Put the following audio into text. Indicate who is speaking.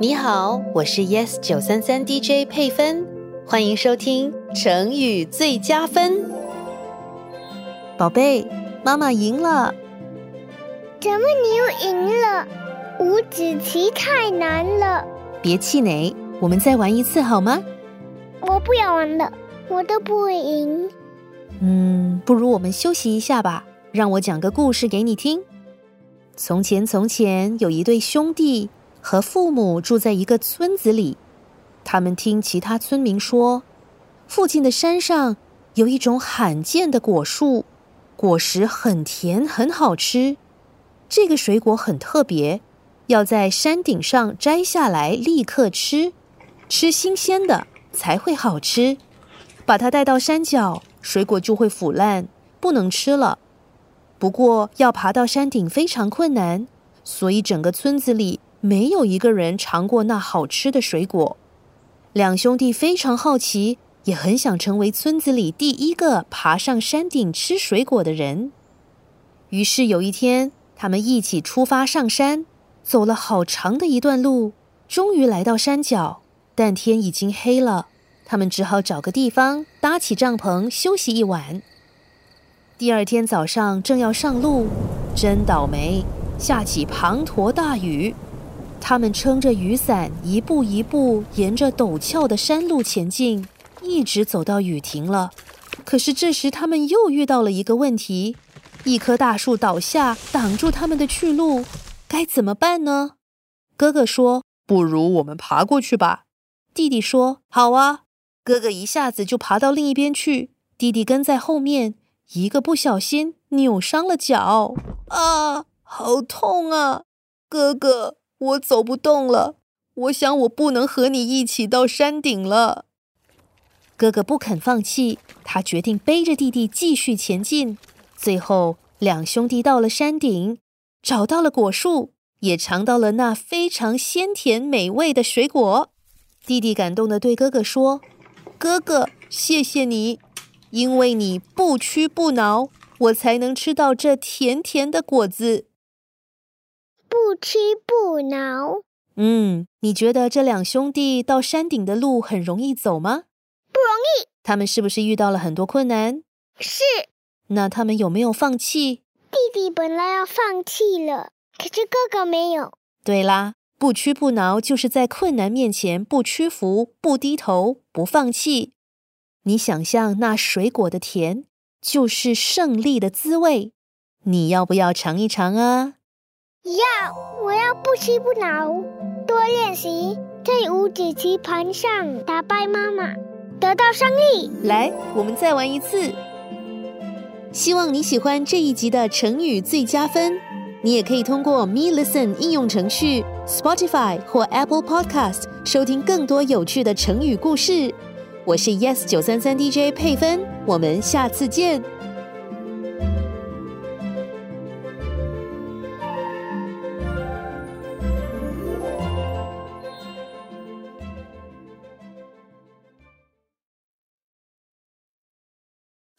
Speaker 1: 你好，我是 Yes 九三三 DJ 佩芬。欢迎收听成语最佳分，宝贝，妈妈赢了。
Speaker 2: 怎么你又赢了？五子棋太难了。
Speaker 1: 别气馁，我们再玩一次好吗？
Speaker 2: 我不要玩了，我都不会赢。
Speaker 1: 嗯，不如我们休息一下吧，让我讲个故事给你听。从前，从前有一对兄弟和父母住在一个村子里。他们听其他村民说，附近的山上有一种罕见的果树，果实很甜，很好吃。这个水果很特别，要在山顶上摘下来立刻吃，吃新鲜的才会好吃。把它带到山脚，水果就会腐烂，不能吃了。不过要爬到山顶非常困难，所以整个村子里没有一个人尝过那好吃的水果。两兄弟非常好奇，也很想成为村子里第一个爬上山顶吃水果的人。于是有一天，他们一起出发上山，走了好长的一段路，终于来到山脚，但天已经黑了。他们只好找个地方搭起帐篷休息一晚。第二天早上正要上路，真倒霉，下起滂沱大雨。他们撑着雨伞，一步一步沿着陡峭的山路前进，一直走到雨停了。可是这时，他们又遇到了一个问题：一棵大树倒下，挡住他们的去路，该怎么办呢？哥哥说：“不如我们爬过去吧。”弟弟说：“好啊。”哥哥一下子就爬到另一边去，弟弟跟在后面，一个不小心扭伤了脚，啊，好痛啊，哥哥！我走不动了，我想我不能和你一起到山顶了。哥哥不肯放弃，他决定背着弟弟继续前进。最后，两兄弟到了山顶，找到了果树，也尝到了那非常鲜甜美味的水果。弟弟感动的对哥哥说：“哥哥，谢谢你，因为你不屈不挠，我才能吃到这甜甜的果子。”
Speaker 2: 不屈不挠。
Speaker 1: 嗯，你觉得这两兄弟到山顶的路很容易走吗？
Speaker 2: 不容易。
Speaker 1: 他们是不是遇到了很多困难？
Speaker 2: 是。
Speaker 1: 那他们有没有放弃？
Speaker 2: 弟弟本来要放弃了，可是哥哥没有。
Speaker 1: 对啦，不屈不挠就是在困难面前不屈服、不低头、不放弃。你想象那水果的甜，就是胜利的滋味。你要不要尝一尝啊？
Speaker 2: 要，我要不屈不挠，多练习，在五子棋盘上打败妈妈，得到胜利。
Speaker 1: 来，我们再玩一次。希望你喜欢这一集的成语最佳分。你也可以通过 Me Listen 应用程序、Spotify 或 Apple Podcast 收听更多有趣的成语故事。我是 Yes 九三三 DJ 佩芬，我们下次见。